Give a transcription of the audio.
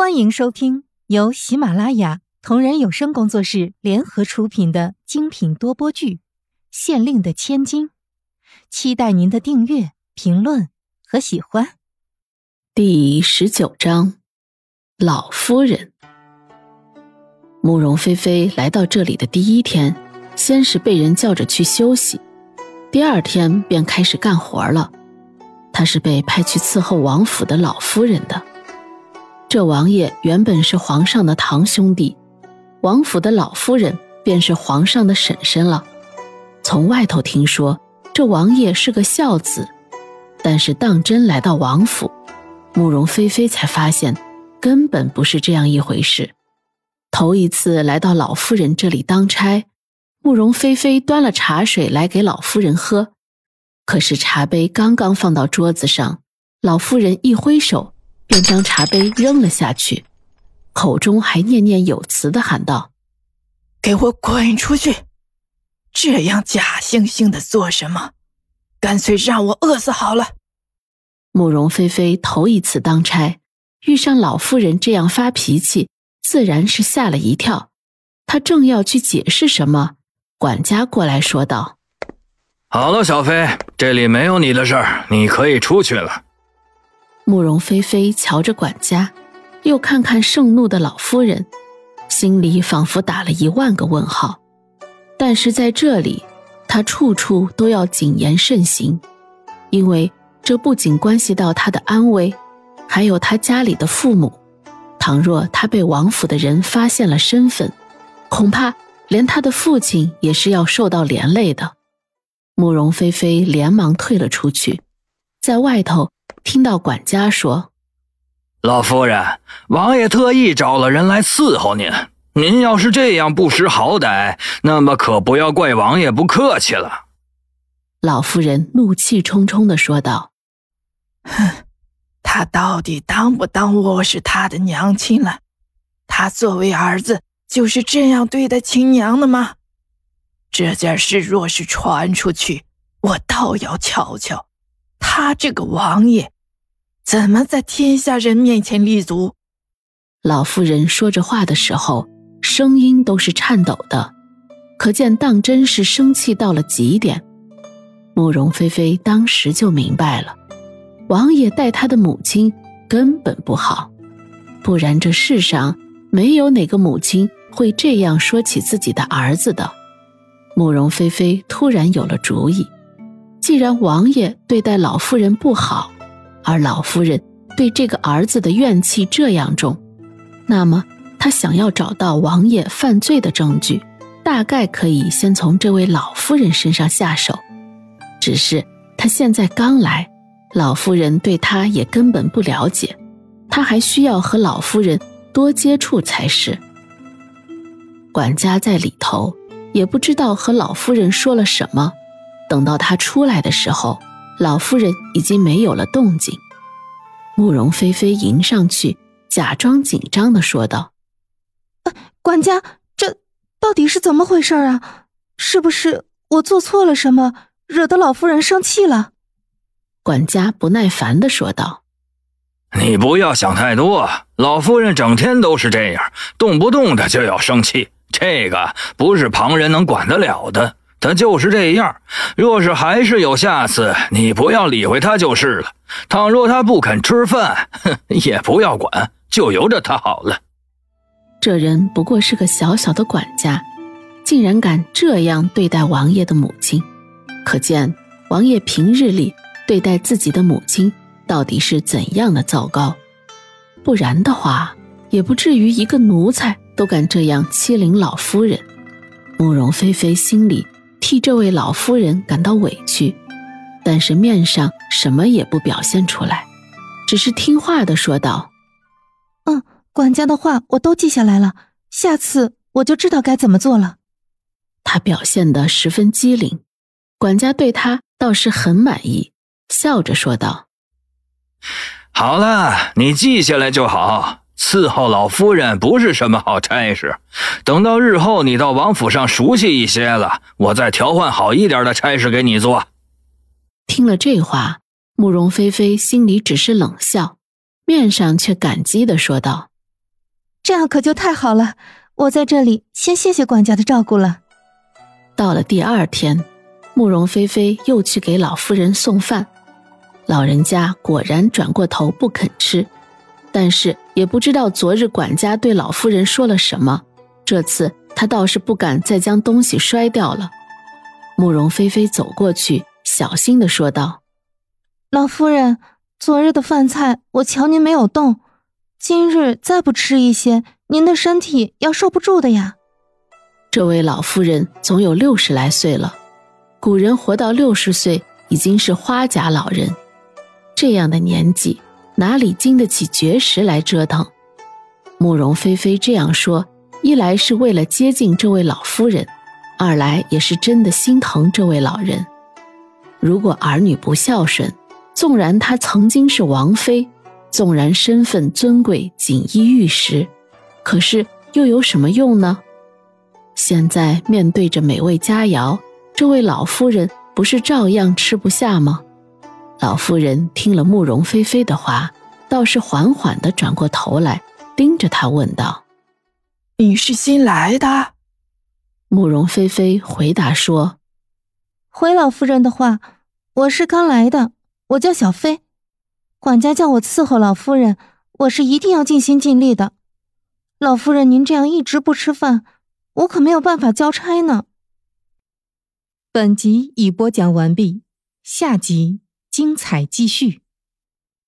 欢迎收听由喜马拉雅同人有声工作室联合出品的精品多播剧《县令的千金》，期待您的订阅、评论和喜欢。第十九章，老夫人。慕容菲菲来到这里的第一天，先是被人叫着去休息，第二天便开始干活了。她是被派去伺候王府的老夫人的。这王爷原本是皇上的堂兄弟，王府的老夫人便是皇上的婶婶了。从外头听说这王爷是个孝子，但是当真来到王府，慕容菲菲才发现根本不是这样一回事。头一次来到老夫人这里当差，慕容菲菲端了茶水来给老夫人喝，可是茶杯刚刚放到桌子上，老夫人一挥手。便将茶杯扔了下去，口中还念念有词的喊道：“给我滚出去！这样假惺惺的做什么？干脆让我饿死好了。”慕容菲菲头一次当差，遇上老夫人这样发脾气，自然是吓了一跳。她正要去解释什么，管家过来说道：“好了，小飞，这里没有你的事儿，你可以出去了。”慕容菲菲瞧着管家，又看看盛怒的老夫人，心里仿佛打了一万个问号。但是在这里，她处处都要谨言慎行，因为这不仅关系到她的安危，还有她家里的父母。倘若她被王府的人发现了身份，恐怕连她的父亲也是要受到连累的。慕容菲菲连忙退了出去，在外头。听到管家说：“老夫人，王爷特意找了人来伺候您。您要是这样不识好歹，那么可不要怪王爷不客气了。”老夫人怒气冲冲的说道：“哼，他到底当不当我是他的娘亲了？他作为儿子就是这样对待亲娘的吗？这件事若是传出去，我倒要瞧瞧。”他这个王爷，怎么在天下人面前立足？老夫人说着话的时候，声音都是颤抖的，可见当真是生气到了极点。慕容菲菲当时就明白了，王爷待他的母亲根本不好，不然这世上没有哪个母亲会这样说起自己的儿子的。慕容菲菲突然有了主意。既然王爷对待老夫人不好，而老夫人对这个儿子的怨气这样重，那么他想要找到王爷犯罪的证据，大概可以先从这位老夫人身上下手。只是他现在刚来，老夫人对他也根本不了解，他还需要和老夫人多接触才是。管家在里头，也不知道和老夫人说了什么。等到他出来的时候，老夫人已经没有了动静。慕容菲菲迎上去，假装紧张的说道：“管家，这到底是怎么回事啊？是不是我做错了什么，惹得老夫人生气了？”管家不耐烦的说道：“你不要想太多，老夫人整天都是这样，动不动的就要生气，这个不是旁人能管得了的。”他就是这样，若是还是有下次，你不要理会他就是了。倘若他不肯吃饭，哼，也不要管，就由着他好了。这人不过是个小小的管家，竟然敢这样对待王爷的母亲，可见王爷平日里对待自己的母亲到底是怎样的糟糕。不然的话，也不至于一个奴才都敢这样欺凌老夫人。慕容菲菲心里。替这位老夫人感到委屈，但是面上什么也不表现出来，只是听话的说道：“嗯，管家的话我都记下来了，下次我就知道该怎么做了。”他表现得十分机灵，管家对他倒是很满意，笑着说道：“好了，你记下来就好。”伺候老夫人不是什么好差事，等到日后你到王府上熟悉一些了，我再调换好一点的差事给你做。听了这话，慕容菲菲心里只是冷笑，面上却感激的说道：“这样可就太好了。我在这里先谢谢管家的照顾了。到了第二天，慕容菲菲又去给老夫人送饭，老人家果然转过头不肯吃，但是也不知道昨日管家对老夫人说了什么，这次他倒是不敢再将东西摔掉了。慕容菲菲走过去，小心的说道：“老夫人，昨日的饭菜我瞧您没有动，今日再不吃一些，您的身体要受不住的呀。”这位老夫人总有六十来岁了，古人活到六十岁已经是花甲老人，这样的年纪哪里经得起绝食来折腾？慕容菲菲这样说，一来是为了接近这位老夫人，二来也是真的心疼这位老人。如果儿女不孝顺，纵然她曾经是王妃，纵然身份尊贵锦衣玉食，可是又有什么用呢？现在面对着美味佳肴，这位老夫人不是照样吃不下吗？老夫人听了慕容菲菲的话，倒是缓缓地转过头来，盯着她问道：“你是新来的？”慕容菲菲回答说：“回老夫人的话，我是刚来的，我叫小飞，管家叫我伺候老夫人，我是一定要尽心尽力的。老夫人，您这样一直不吃饭。”我可没有办法交差呢。本集已播讲完毕，下集精彩继续。